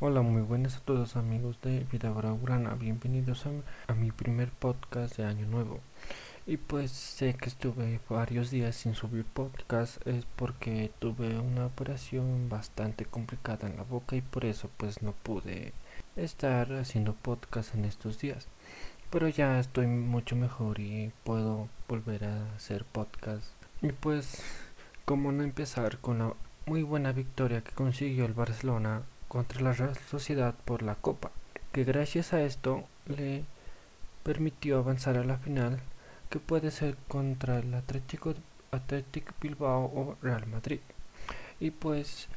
Hola, muy buenas a todos amigos de Vida Urana, bienvenidos a, a, mi primer podcast de Año Nuevo. Y pues sé que estuve varios días sin subir podcast, es porque tuve una operación bastante complicada en la boca y por eso pues no pude estar haciendo podcast en estos días. Pero ya estoy mucho mejor y puedo volver a hacer podcast. Y pues, como no empezar con la muy buena victoria que consiguió el Barcelona contra la Real Sociedad por la Copa, que gracias a esto le permitió avanzar a la final, que puede ser contra el Atlético, Atlético Bilbao o Real Madrid. Y pues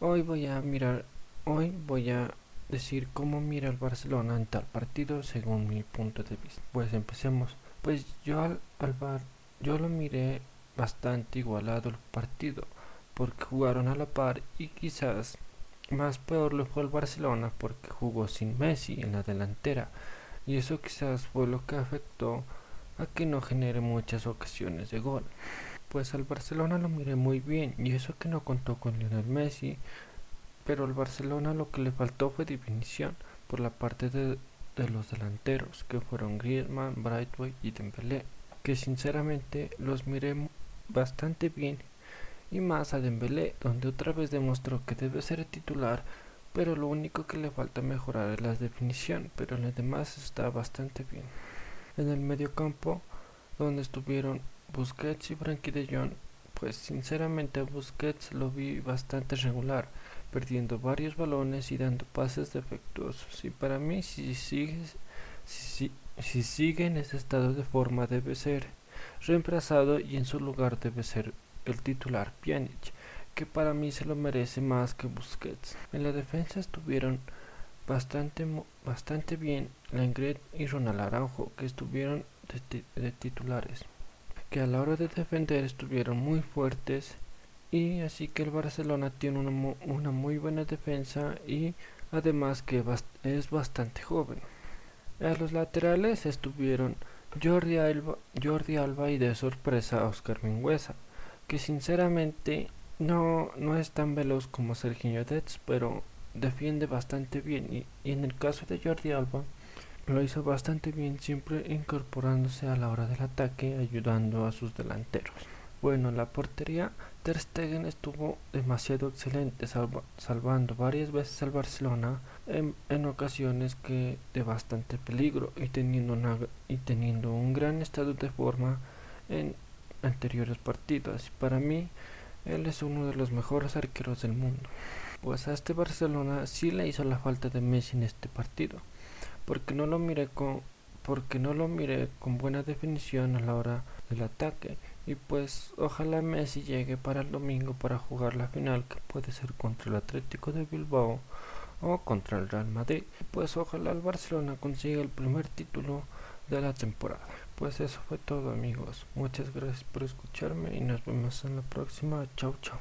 hoy voy a mirar, hoy voy a decir cómo mira el Barcelona en tal partido según mi punto de vista. Pues empecemos. Pues yo al, al yo lo miré bastante igualado el partido porque jugaron a la par y quizás más peor le fue al Barcelona porque jugó sin Messi en la delantera y eso quizás fue lo que afectó a que no genere muchas ocasiones de gol. Pues al Barcelona lo miré muy bien y eso que no contó con Lionel Messi, pero al Barcelona lo que le faltó fue definición por la parte de, de los delanteros que fueron Griezmann, Brightway y Dembélé, que sinceramente los miré bastante bien y más a Dembélé, donde otra vez demostró que debe ser titular, pero lo único que le falta mejorar es la definición, pero en lo demás está bastante bien. En el medio campo, donde estuvieron Busquets y Frankie de Jong, pues sinceramente Busquets lo vi bastante regular, perdiendo varios balones y dando pases defectuosos. Y para mí, si sigue, si, si sigue en ese estado de forma, debe ser reemplazado y en su lugar debe ser el titular Pjanic, que para mí se lo merece más que Busquets. En la defensa estuvieron bastante, bastante bien Lengret y Ronald Araujo, que estuvieron de, titulares, que a la hora de defender estuvieron muy fuertes y así que el Barcelona tiene una, una muy buena defensa y además que es bastante joven. A los laterales estuvieron Jordi Alba, Jordi Alba y de sorpresa Oscar Mingüesa que sinceramente no, no es tan veloz como Sergio Dets, pero defiende bastante bien. Y, y, en el caso de Jordi Alba, lo hizo bastante bien, siempre incorporándose a la hora del ataque, ayudando a sus delanteros. Bueno, la portería Ter Stegen estuvo demasiado excelente, salvando varias veces al Barcelona en, en, ocasiones que de bastante peligro y teniendo, una, y teniendo un gran estado de forma en, anteriores partidos. Para mí, él es uno de los mejores arqueros del mundo. Pues a este Barcelona sí le hizo la falta de Messi en este partido, porque no lo miré con porque no lo miré con buena definición a la hora del ataque y pues ojalá Messi llegue para el domingo para jugar la final que puede ser contra el Atlético de Bilbao o contra el Real Madrid. Pues ojalá el Barcelona consiga el primer título de la temporada. Pues eso fue todo amigos. Muchas gracias por escucharme y nos vemos en la próxima. Chau chau.